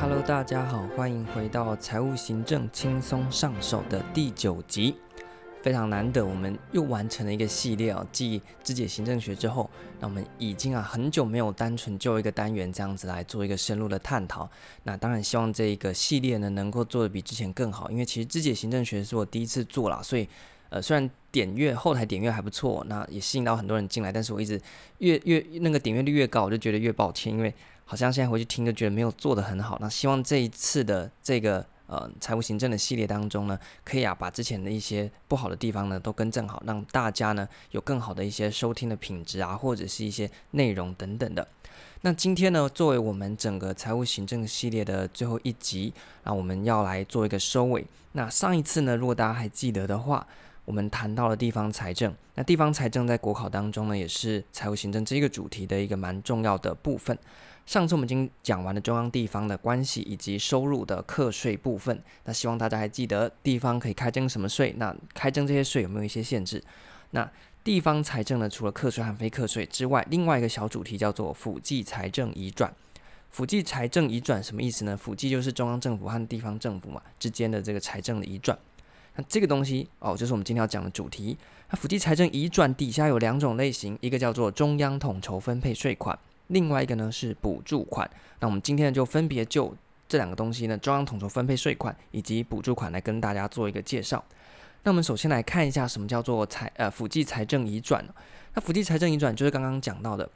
Hello，大家好，欢迎回到财务行政轻松上手的第九集。非常难得，我们又完成了一个系列啊，继肢解行政学之后，那我们已经啊很久没有单纯就一个单元这样子来做一个深入的探讨。那当然希望这一个系列呢能够做得比之前更好，因为其实肢解行政学是我第一次做啦，所以呃虽然点阅后台点阅还不错，那也吸引到很多人进来，但是我一直越越那个点阅率越高，我就觉得越抱歉，因为好像现在回去听就觉得没有做得很好。那希望这一次的这个。呃，财务行政的系列当中呢，可以啊把之前的一些不好的地方呢都更正好，让大家呢有更好的一些收听的品质啊，或者是一些内容等等的。那今天呢，作为我们整个财务行政系列的最后一集，那我们要来做一个收尾。那上一次呢，如果大家还记得的话，我们谈到了地方财政。那地方财政在国考当中呢，也是财务行政这一个主题的一个蛮重要的部分。上次我们已经讲完了中央地方的关系以及收入的课税部分，那希望大家还记得地方可以开征什么税？那开征这些税有没有一些限制？那地方财政呢？除了课税和非课税之外，另外一个小主题叫做辅计财政移转。辅计财政移转什么意思呢？辅计就是中央政府和地方政府嘛之间的这个财政的移转。那这个东西哦，就是我们今天要讲的主题。那辅计财政移转底下有两种类型，一个叫做中央统筹分配税款。另外一个呢是补助款，那我们今天就分别就这两个东西呢，中央统筹分配税款以及补助款来跟大家做一个介绍。那我们首先来看一下什么叫做财呃辅计财政移转。那辅计财政移转就是刚刚讲到的。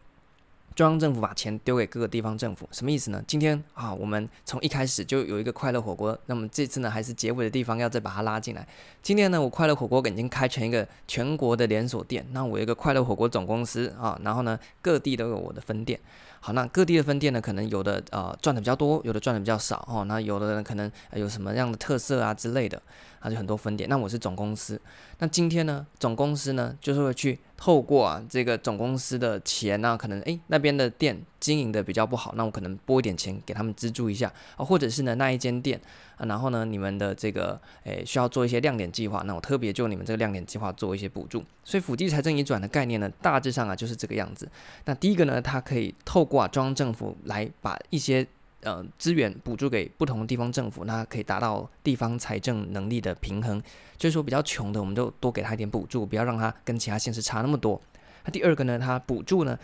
中央政府把钱丢给各个地方政府，什么意思呢？今天啊，我们从一开始就有一个快乐火锅，那么这次呢，还是结尾的地方要再把它拉进来。今天呢，我快乐火锅已经开成一个全国的连锁店，那我有一个快乐火锅总公司啊，然后呢，各地都有我的分店。好，那各地的分店呢，可能有的呃赚的比较多，有的赚的比较少哦。那有的人可能有什么样的特色啊之类的，那就很多分店。那我是总公司，那今天呢，总公司呢就是会去透过啊这个总公司的钱呢，可能诶那边的店经营的比较不好，那我可能拨一点钱给他们资助一下啊，或者是呢那一间店啊，然后呢你们的这个诶需要做一些亮点计划，那我特别就你们这个亮点计划做一些补助。所以辅地财政移转的概念呢，大致上啊就是这个样子。那第一个呢，它可以透过啊中央政府来把一些呃资源补助给不同的地方政府，那可以达到地方财政能力的平衡。就是说比较穷的，我们就多给他一点补助，不要让他跟其他县市差那么多。那第二个呢，它补助呢。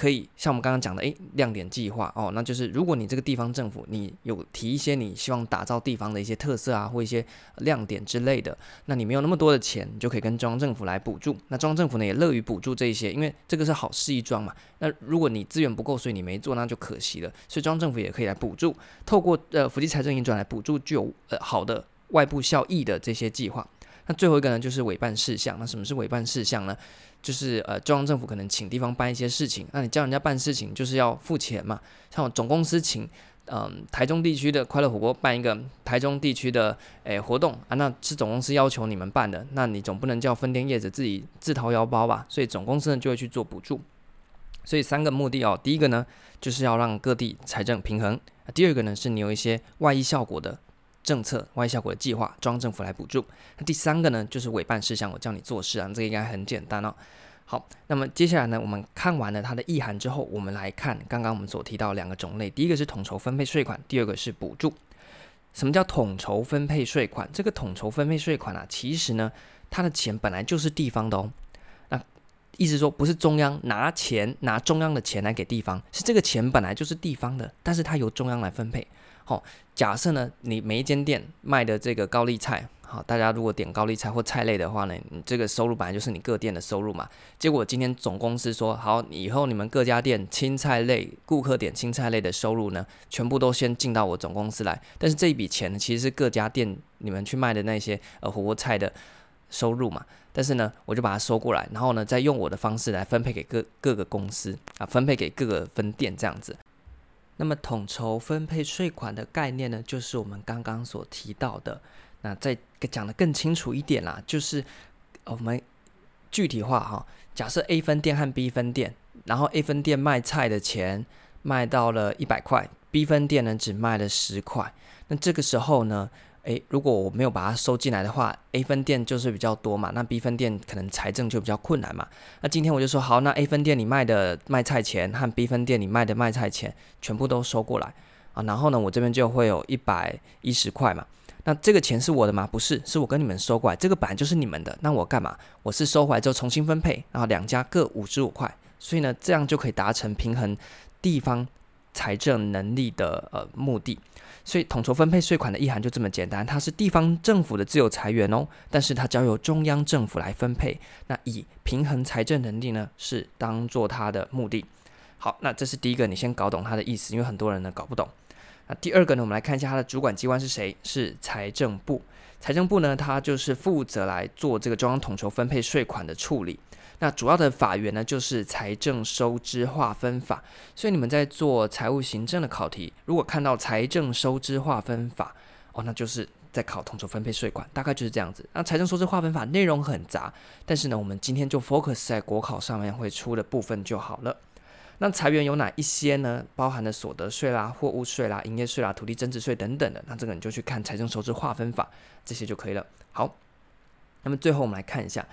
可以像我们刚刚讲的，诶，亮点计划哦，那就是如果你这个地方政府，你有提一些你希望打造地方的一些特色啊，或一些亮点之类的，那你没有那么多的钱，你就可以跟中央政府来补助。那中央政府呢也乐于补助这一些，因为这个是好事一桩嘛。那如果你资源不够，所以你没做，那就可惜了。所以中央政府也可以来补助，透过呃辅计财政运转来补助具有呃好的外部效益的这些计划。那最后一个呢，就是委办事项。那什么是委办事项呢？就是呃，中央政府可能请地方办一些事情，那你叫人家办事情，就是要付钱嘛。像总公司请嗯、台中地区的快乐火锅办一个台中地区的诶、活动啊，那是总公司要求你们办的，那你总不能叫分店业者自己自掏腰包吧？所以总公司呢就会去做补助。所以三个目的哦，第一个呢就是要让各地财政平衡，第二个呢是你有一些外溢效果的。政策外效果的计划，中央政府来补助。那第三个呢，就是委办事项，我叫你做事啊，这个应该很简单哦。好，那么接下来呢，我们看完了它的意涵之后，我们来看刚刚我们所提到两个种类，第一个是统筹分配税款，第二个是补助。什么叫统筹分配税款？这个统筹分配税款啊，其实呢，它的钱本来就是地方的哦。那意思说，不是中央拿钱拿中央的钱来给地方，是这个钱本来就是地方的，但是它由中央来分配。好，假设呢，你每一间店卖的这个高丽菜，好，大家如果点高丽菜或菜类的话呢，你这个收入本来就是你各店的收入嘛。结果今天总公司说，好，以后你们各家店青菜类顾客点青菜类的收入呢，全部都先进到我总公司来。但是这一笔钱呢，其实是各家店你们去卖的那些呃火锅菜的收入嘛。但是呢，我就把它收过来，然后呢，再用我的方式来分配给各各个公司啊，分配给各个分店这样子。那么统筹分配税款的概念呢，就是我们刚刚所提到的。那再讲的更清楚一点啦，就是我们具体化哈。假设 A 分店和 B 分店，然后 A 分店卖菜的钱卖到了一百块，B 分店呢只卖了十块。那这个时候呢，诶，如果我没有把它收进来的话，A 分店就是比较多嘛，那 B 分店可能财政就比较困难嘛。那今天我就说好，那 A 分店你卖的卖菜钱和 B 分店你卖的卖菜钱全部都收过来啊，然后呢，我这边就会有一百一十块嘛。那这个钱是我的吗？不是，是我跟你们收过来，这个本来就是你们的。那我干嘛？我是收回来之后重新分配，然后两家各五十五块，所以呢，这样就可以达成平衡地方财政能力的呃目的。所以统筹分配税款的意涵就这么简单，它是地方政府的自有财源哦，但是它交由中央政府来分配。那以平衡财政能力呢，是当做它的目的。好，那这是第一个，你先搞懂它的意思，因为很多人呢搞不懂。那第二个呢，我们来看一下它的主管机关是谁？是财政部。财政部呢，它就是负责来做这个中央统筹分配税款的处理。那主要的法源呢，就是财政收支划分法。所以你们在做财务行政的考题，如果看到财政收支划分法，哦，那就是在考统筹分配税款，大概就是这样子。那财政收支划分法内容很杂，但是呢，我们今天就 focus 在国考上面会出的部分就好了。那财源有哪一些呢？包含了所得税啦、货物税啦、营业税啦、土地增值税等等的。那这个你就去看财政收支划分法这些就可以了。好，那么最后我们来看一下。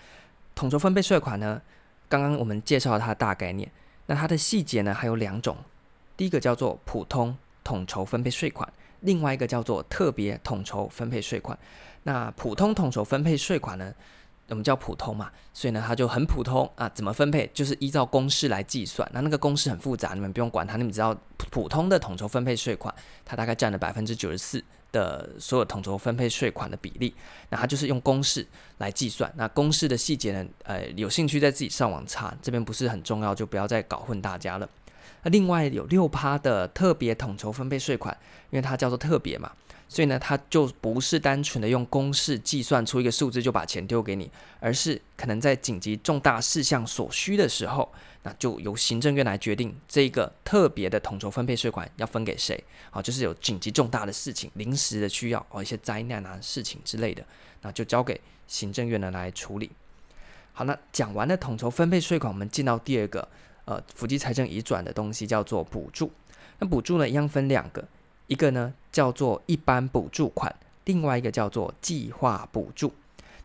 统筹分配税款。呢，刚刚我们介绍了它的大概念，那它的细节呢还有两种，第一个叫做普通统筹分配税款，另外一个叫做特别统筹分配税款。那普通统筹分配税款呢，我们叫普通嘛，所以呢它就很普通。啊，怎么分配？就是依照公式来计算，那那个公式很复杂，你们不用管它，你们只要普通的统筹分配税款，它大概占了百分之九十四。的所有统筹分配税款的比例，那它就是用公式来计算。那公式的细节呢？呃，有兴趣在自己上网查，这边不是很重要，就不要再搞混大家了。那另外有六趴的特别统筹分配税款，因为它叫做特别嘛，所以呢，它就不是单纯的用公式计算出一个数字就把钱丢给你，而是可能在紧急重大事项所需的时候。那就由行政院来决定这个特别的统筹分配税款要分给谁，好，就是有紧急重大的事情、临时的需要哦，一些灾难啊、事情之类的，那就交给行政院呢来处理。好，那讲完了统筹分配税款，我们进到第二个呃，辅机财政移转的东西叫做补助。那补助呢，一样分两个，一个呢叫做一般补助款，另外一个叫做计划补助。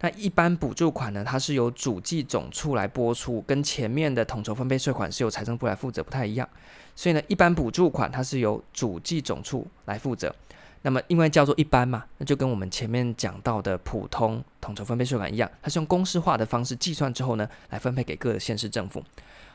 那一般补助款呢，它是由主计总处来拨出，跟前面的统筹分配税款是由财政部来负责，不太一样。所以呢，一般补助款它是由主计总处来负责。那么因为叫做一般嘛，那就跟我们前面讲到的普通统筹分配税款一样，它是用公式化的方式计算之后呢，来分配给各个县市政府。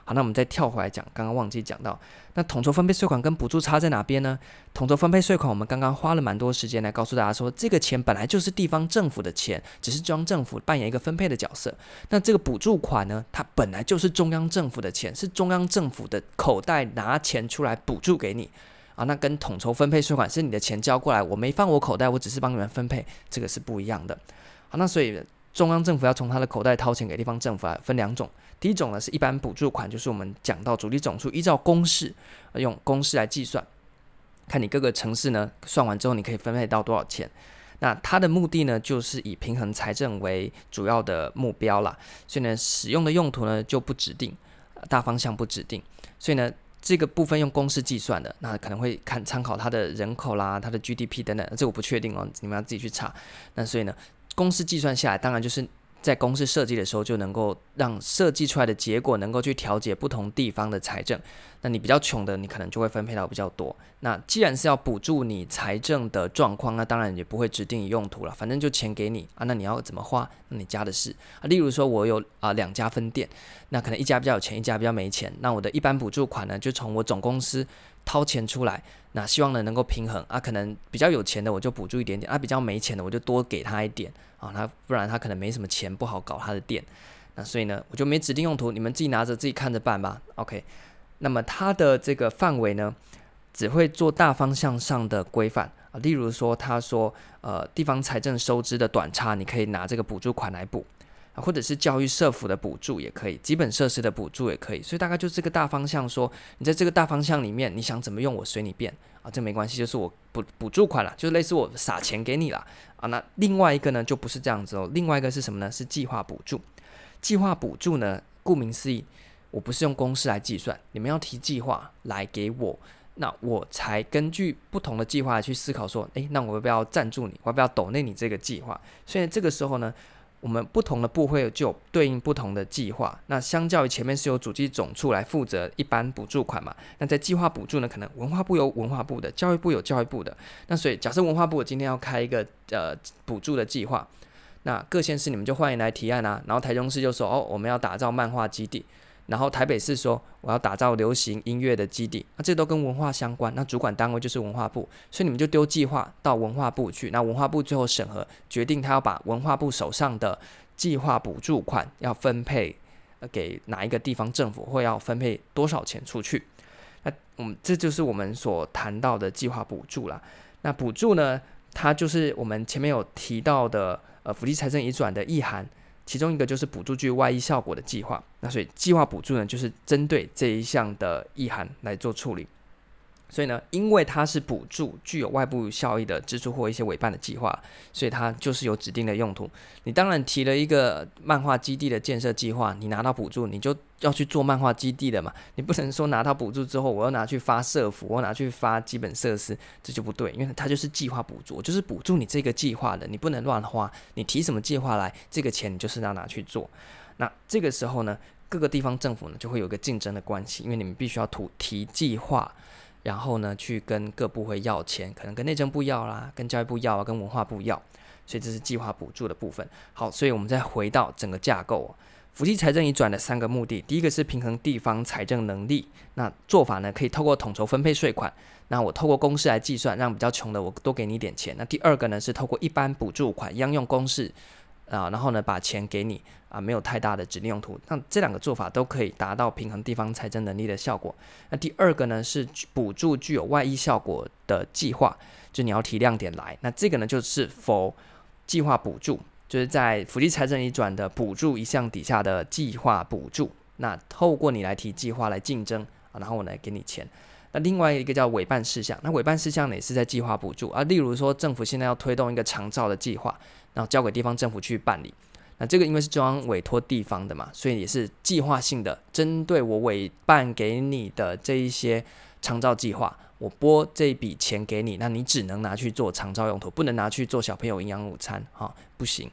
好，那我们再跳回来讲，刚刚忘记讲到，那统筹分配税款跟补助差在哪边呢？统筹分配税款，我们刚刚花了蛮多时间来告诉大家说，这个钱本来就是地方政府的钱，只是中央政府扮演一个分配的角色。那这个补助款呢，它本来就是中央政府的钱，是中央政府的口袋拿钱出来补助给你啊。那跟统筹分配税款是你的钱交过来，我没放我口袋，我只是帮你们分配，这个是不一样的。好，那所以中央政府要从他的口袋掏钱给地方政府啊，分两种。第一种呢是一般补助款，就是我们讲到主力总数依照公式，用公式来计算，看你各个城市呢算完之后，你可以分配到多少钱。那它的目的呢，就是以平衡财政为主要的目标啦。所以呢，使用的用途呢就不指定，大方向不指定。所以呢，这个部分用公式计算的，那可能会看参考它的人口啦、它的 GDP 等等，这我不确定哦，你们要自己去查。那所以呢，公式计算下来，当然就是。在公式设计的时候，就能够让设计出来的结果能够去调节不同地方的财政。那你比较穷的，你可能就会分配到比较多。那既然是要补助你财政的状况，那当然也不会指定用途了，反正就钱给你啊。那你要怎么花，那你家的事啊。例如说，我有啊两家分店，那可能一家比较有钱，一家比较没钱。那我的一般补助款呢，就从我总公司掏钱出来，那希望呢能够平衡啊。可能比较有钱的，我就补助一点点啊；比较没钱的，我就多给他一点。啊，他不然他可能没什么钱，不好搞他的店，那所以呢，我就没指定用途，你们自己拿着自己看着办吧。OK，那么它的这个范围呢，只会做大方向上的规范啊，例如说，他说，呃，地方财政收支的短差，你可以拿这个补助款来补或者是教育社福的补助也可以，基本设施的补助也可以，所以大概就是这个大方向说，你在这个大方向里面，你想怎么用，我随你便。啊，这没关系，就是我补补助款了，就类似我撒钱给你了啊。那另外一个呢，就不是这样子哦。另外一个是什么呢？是计划补助。计划补助呢，顾名思义，我不是用公式来计算，你们要提计划来给我那我才根据不同的计划去思考说，诶，那我要不要赞助你？我要不要抖内你这个计划？所以这个时候呢，我们不同的部会就对应不同的计划。那相较于前面是由主计总处来负责一般补助款嘛，那在计划补助呢，可能文化部有文化部的，教育部有教育部的。那所以假设文化部今天要开一个呃补助的计划，那各县市你们就欢迎来提案啊。然后台中市就说，哦，我们要打造漫画基地。然后台北市说我要打造流行音乐的基地，那这都跟文化相关，那主管单位就是文化部，所以你们就丢计划到文化部去，那文化部最后审核决定他要把文化部手上的计划补助款要分配给哪一个地方政府，或要分配多少钱出去，那我们这就是我们所谈到的计划补助啦。那补助呢，它就是我们前面有提到的呃，福利财政移转的意涵。其中一个就是补助具外溢效果的计划，那所以计划补助呢，就是针对这一项的意涵来做处理。所以呢，因为它是补助具有外部效益的支出或一些委办的计划，所以它就是有指定的用途。你当然提了一个漫画基地的建设计划，你拿到补助，你就要去做漫画基地的嘛。你不能说拿到补助之后，我要拿去发社福，我拿去发基本设施，这就不对，因为它就是计划补助，就是补助你这个计划的，你不能乱花。你提什么计划来，这个钱你就是要拿去做。那这个时候呢，各个地方政府呢就会有一个竞争的关系，因为你们必须要图提计划。然后呢，去跟各部会要钱，可能跟内政部要啦，跟教育部要啊，跟文化部要，所以这是计划补助的部分。好，所以我们再回到整个架构，辅济财政移转的三个目的，第一个是平衡地方财政能力，那做法呢可以透过统筹分配税款，那我透过公式来计算，让比较穷的我多给你一点钱。那第二个呢是透过一般补助款一样用公式。啊，然后呢，把钱给你啊，没有太大的指定用途。那这两个做法都可以达到平衡地方财政能力的效果。那第二个呢，是补助具有外溢效果的计划，就你要提亮点来。那这个呢，就是否计划补助，就是在福利财政移转的补助一项底下的计划补助。那透过你来提计划来竞争啊，然后我来给你钱。那另外一个叫委办事项，那委办事项呢也是在计划补助啊。例如说，政府现在要推动一个长照的计划。然后交给地方政府去办理，那这个因为是中央委托地方的嘛，所以也是计划性的，针对我委办给你的这一些长照计划，我拨这笔钱给你，那你只能拿去做长照用途，不能拿去做小朋友营养午餐，哈、不行。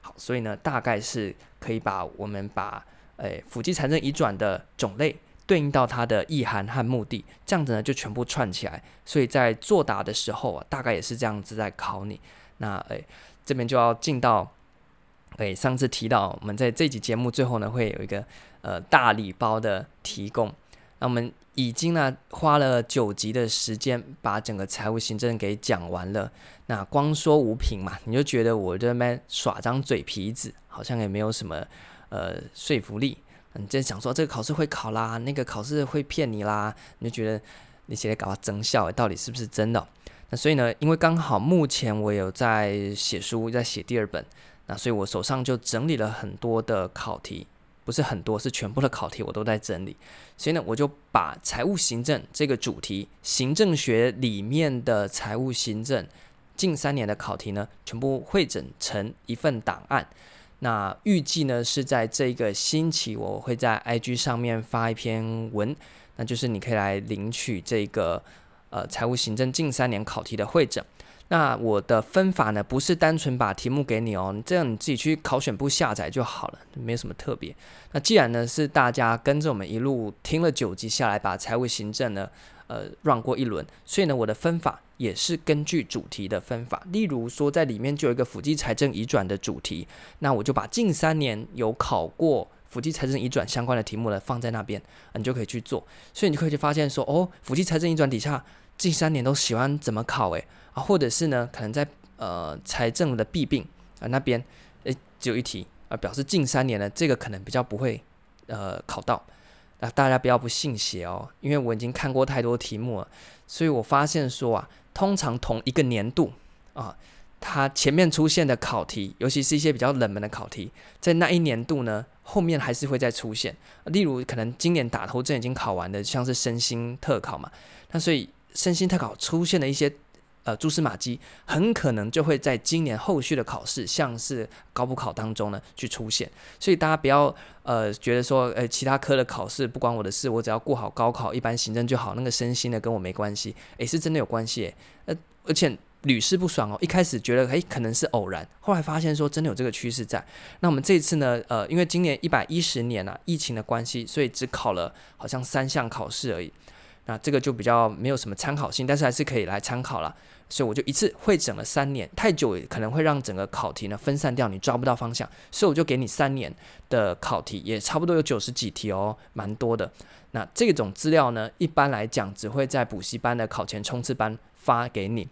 好，所以呢，大概是可以把我们把诶辅济财政移转的种类对应到它的意涵和目的，这样子呢就全部串起来，所以在作答的时候啊，大概也是这样子在考你，那诶。这边就要进到，诶，上次提到我们在这集节目最后呢，会有一个呃大礼包的提供。那我们已经呢花了九集的时间，把整个财务行政给讲完了。那光说无凭嘛，你就觉得我这边耍张嘴皮子，好像也没有什么呃说服力。你就想说这个考试会考啦，那个考试会骗你啦，你就觉得你现在搞到增效，到底是不是真的？那所以呢，因为刚好目前我有在写书，在写第二本，那所以我手上就整理了很多的考题，不是很多，是全部的考题我都在整理。所以呢，我就把财务行政这个主题，行政学里面的财务行政近三年的考题呢，全部汇整成一份档案。那预计呢是在这个星期，我会在 IG 上面发一篇文，那就是你可以来领取这个。呃，财务行政近三年考题的汇整，那我的分法呢，不是单纯把题目给你哦，这样你自己去考选部下载就好了，没有什么特别。那既然呢是大家跟着我们一路听了九集下来，把财务行政呢，呃转过一轮，所以呢，我的分法也是根据主题的分法。例如说，在里面就有一个辅济财政移转的主题，那我就把近三年有考过辅济财政移转相关的题目呢放在那边，你就可以去做。所以你就可以去发现说，哦，辅济财政移转底下。近三年都喜欢怎么考诶啊，或者是呢，可能在呃财政的弊病啊那边诶只有一题啊，表示近三年呢这个可能比较不会呃考到，那大家不要不信邪哦，因为我已经看过太多题目了，所以我发现说啊，通常同一个年度啊，它前面出现的考题，尤其是一些比较冷门的考题，在那一年度呢后面还是会再出现，例如可能今年打头阵已经考完的，像是身心特考嘛，那所以。身心特考出现的一些呃蛛丝马迹，很可能就会在今年后续的考试，像是高补考当中呢去出现。所以大家不要呃觉得说，呃其他科的考试不关我的事，我只要过好高考，一般行政就好，那个身心的跟我没关系。诶，是真的有关系诶，呃，而且。屡试不爽哦！一开始觉得诶可能是偶然，后来发现说真的有这个趋势在。那我们这一次呢，呃，因为今年一百一十年啊，疫情的关系，所以只考了好像三项考试而已。那这个就比较没有什么参考性，但是还是可以来参考了。所以我就一次汇整了三年，太久可能会让整个考题呢分散掉，你抓不到方向。所以我就给你三年的考题，也差不多有九十几题哦，蛮多的。那这种资料呢，一般来讲只会在补习班的考前冲刺班发给你。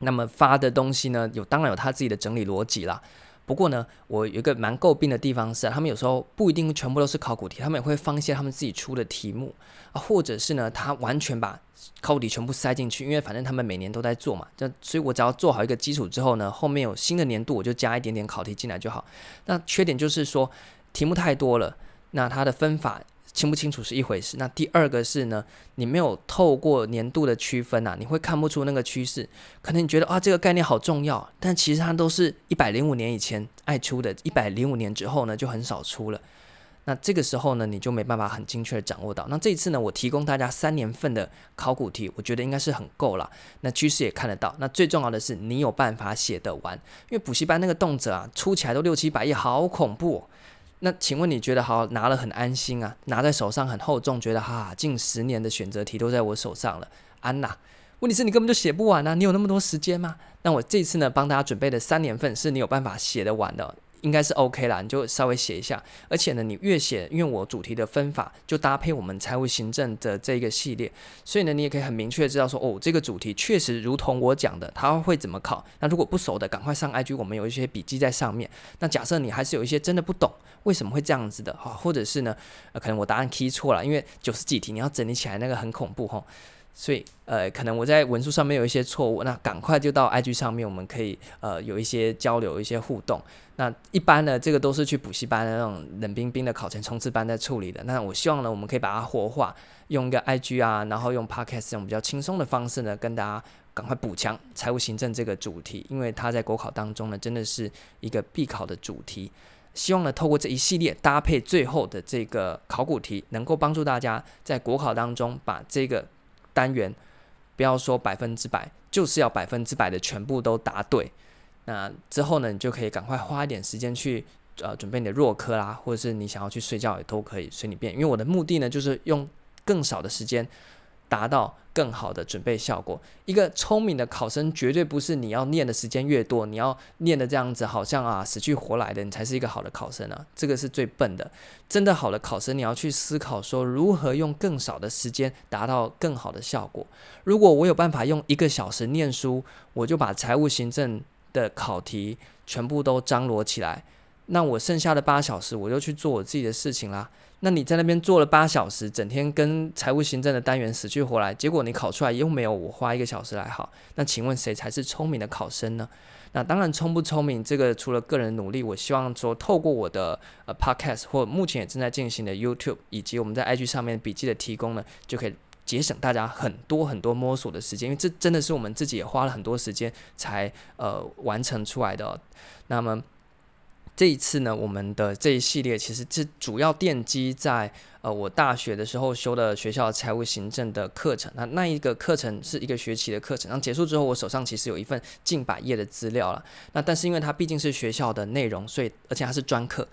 那么发的东西呢，有当然有他自己的整理逻辑啦。不过呢，我有一个蛮诟病的地方是，他们有时候不一定全部都是考古题，他们也会放一些他们自己出的题目啊，或者是呢，他完全把考古题全部塞进去，因为反正他们每年都在做嘛。这所以我只要做好一个基础之后呢，后面有新的年度我就加一点点考题进来就好。那缺点就是说题目太多了，那它的分法。清不清楚是一回事，那第二个是呢，你没有透过年度的区分啊，你会看不出那个趋势。可能你觉得啊，这个概念好重要，但其实它都是一百零五年以前爱出的，一百零五年之后呢就很少出了。那这个时候呢，你就没办法很精确的掌握到。那这一次呢，我提供大家三年份的考古题，我觉得应该是很够了。那趋势也看得到。那最重要的是，你有办法写得完，因为补习班那个动辄啊，出起来都六七百页，好恐怖。那请问你觉得好拿了很安心啊？拿在手上很厚重，觉得哈近十年的选择题都在我手上了，安娜。问题是你根本就写不完啊！你有那么多时间吗？那我这次呢，帮大家准备的三年份是你有办法写得完的。应该是 OK 啦，你就稍微写一下。而且呢，你越写，因为我主题的分法就搭配我们财务行政的这个系列，所以呢，你也可以很明确知道说，哦，这个主题确实如同我讲的，它会怎么考。那如果不熟的，赶快上 IG，我们有一些笔记在上面。那假设你还是有一些真的不懂，为什么会这样子的哈，或者是呢，呃，可能我答案 key 错了，因为九十几题你要整理起来那个很恐怖哈。所以，呃，可能我在文书上面有一些错误，那赶快就到 IG 上面，我们可以呃有一些交流、一些互动。那一般呢，这个都是去补习班的那种冷冰冰的考前冲刺班在处理的。那我希望呢，我们可以把它活化，用一个 IG 啊，然后用 Podcast 这种比较轻松的方式呢，跟大家赶快补强财务行政这个主题，因为它在国考当中呢，真的是一个必考的主题。希望呢，透过这一系列搭配最后的这个考古题，能够帮助大家在国考当中把这个。单元不要说百分之百，就是要百分之百的全部都答对。那之后呢，你就可以赶快花一点时间去呃准备你的弱科啦，或者是你想要去睡觉也都可以随你便。因为我的目的呢，就是用更少的时间。达到更好的准备效果。一个聪明的考生绝对不是你要念的时间越多，你要念的这样子好像啊死去活来的，你才是一个好的考生啊。这个是最笨的。真的好的考生，你要去思考说如何用更少的时间达到更好的效果。如果我有办法用一个小时念书，我就把财务行政的考题全部都张罗起来，那我剩下的八小时我就去做我自己的事情啦。那你在那边做了八小时，整天跟财务行政的单元死去活来，结果你考出来又没有我花一个小时来好，那请问谁才是聪明的考生呢？那当然聪不聪明，这个除了个人努力，我希望说透过我的呃 podcast 或目前也正在进行的 YouTube，以及我们在 IG 上面笔记的提供呢，就可以节省大家很多很多摸索的时间，因为这真的是我们自己也花了很多时间才呃完成出来的。那么。这一次呢，我们的这一系列其实是主要奠基在呃我大学的时候修的学校财务行政的课程。那那一个课程是一个学期的课程，然后结束之后，我手上其实有一份近百页的资料了。那但是因为它毕竟是学校的内容，所以而且它是专课，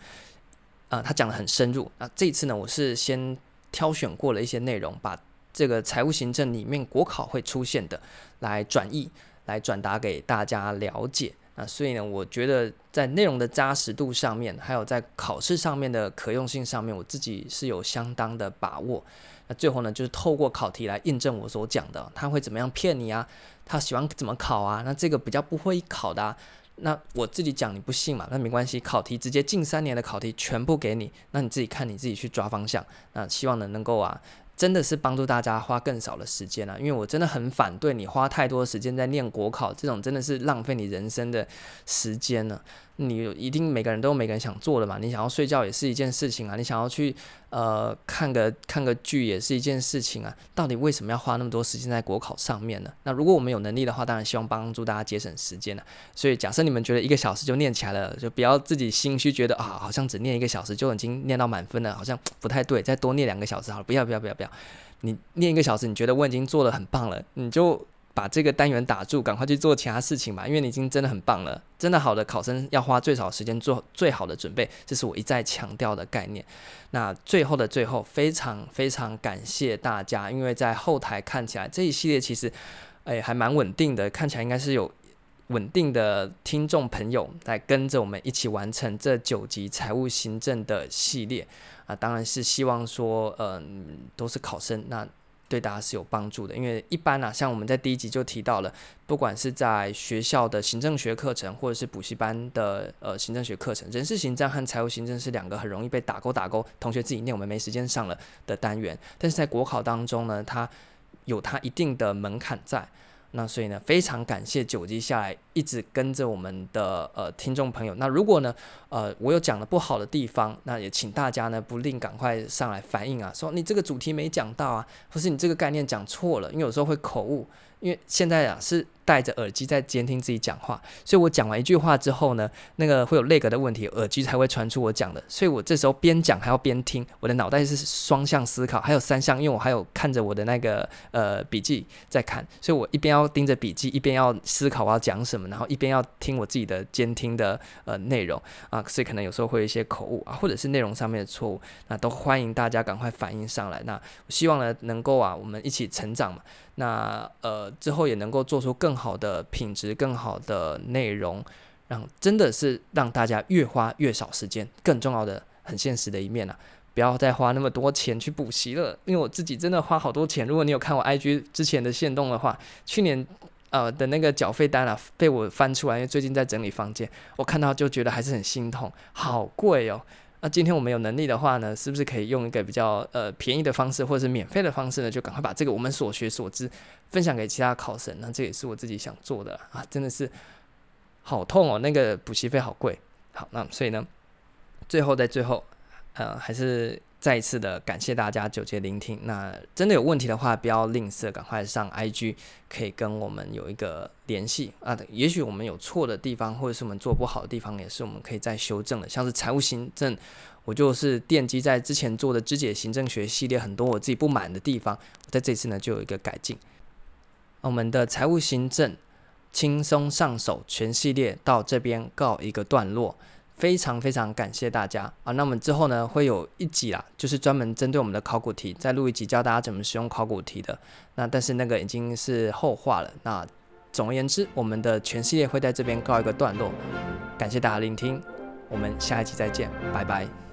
啊、呃，它讲得很深入。那这一次呢，我是先挑选过了一些内容，把这个财务行政里面国考会出现的来转译、来转达给大家了解。那所以呢，我觉得在内容的扎实度上面，还有在考试上面的可用性上面，我自己是有相当的把握。那最后呢，就是透过考题来印证我所讲的，他会怎么样骗你啊？他喜欢怎么考啊？那这个比较不会考的啊，那我自己讲你不信嘛？那没关系，考题直接近三年的考题全部给你，那你自己看你自己去抓方向。那希望呢能够啊。真的是帮助大家花更少的时间啊，因为我真的很反对你花太多时间在念国考，这种真的是浪费你人生的时间呢。你一定每个人都有每个人想做的嘛，你想要睡觉也是一件事情啊，你想要去呃看个看个剧也是一件事情啊，到底为什么要花那么多时间在国考上面呢？那如果我们有能力的话，当然希望帮助大家节省时间了。所以假设你们觉得一个小时就念起来了，就不要自己心虚，觉得啊好像只念一个小时就已经念到满分了，好像 不太对，再多念两个小时好了，不要不要不要不要，你念一个小时，你觉得我已经做的很棒了，你就。把这个单元打住，赶快去做其他事情吧，因为你已经真的很棒了。真的好的考生要花最少时间做最好的准备，这是我一再强调的概念。那最后的最后，非常非常感谢大家，因为在后台看起来这一系列其实，哎，还蛮稳定的，看起来应该是有稳定的听众朋友来跟着我们一起完成这九集财务行政的系列啊，当然是希望说，嗯，都是考生那。对大家是有帮助的，因为一般啊，像我们在第一集就提到了，不管是在学校的行政学课程，或者是补习班的呃行政学课程，人事行政和财务行政是两个很容易被打勾打勾，同学自己念我们没时间上了的单元。但是在国考当中呢，它有它一定的门槛在。那所以呢，非常感谢九级下来一直跟着我们的呃听众朋友。那如果呢，呃，我有讲的不好的地方，那也请大家呢不吝赶快上来反映啊，说你这个主题没讲到啊，或是你这个概念讲错了，因为有时候会口误。因为现在啊是戴着耳机在监听自己讲话，所以我讲完一句话之后呢，那个会有 lag 的问题，耳机才会传出我讲的，所以我这时候边讲还要边听，我的脑袋是双向思考，还有三项，因为我还有看着我的那个呃笔记在看，所以我一边要盯着笔记，一边要思考我要讲什么，然后一边要听我自己的监听的呃内容啊，所以可能有时候会有一些口误啊，或者是内容上面的错误，那都欢迎大家赶快反映上来，那希望呢能够啊我们一起成长嘛。那呃之后也能够做出更好的品质、更好的内容，让真的是让大家越花越少时间。更重要的、很现实的一面啊，不要再花那么多钱去补习了。因为我自己真的花好多钱。如果你有看我 IG 之前的线动的话，去年呃的那个缴费单啊，被我翻出来，因为最近在整理房间，我看到就觉得还是很心痛，好贵哦。那今天我们有能力的话呢，是不是可以用一个比较呃便宜的方式，或者是免费的方式呢？就赶快把这个我们所学所知分享给其他考生。那这也是我自己想做的啊，真的是好痛哦，那个补习费好贵。好，那所以呢，最后在最后，呃，还是。再一次的感谢大家九节聆听。那真的有问题的话，不要吝啬，赶快上 IG，可以跟我们有一个联系啊。也许我们有错的地方，或者是我们做不好的地方，也是我们可以再修正的。像是财务行政，我就是奠基在之前做的知解行政学系列，很多我自己不满的地方，在这次呢就有一个改进。我们的财务行政轻松上手全系列到这边告一个段落。非常非常感谢大家啊！那我们之后呢会有一集啦，就是专门针对我们的考古题，再录一集教大家怎么使用考古题的。那但是那个已经是后话了。那总而言之，我们的全系列会在这边告一个段落。感谢大家聆听，我们下一集再见，拜拜。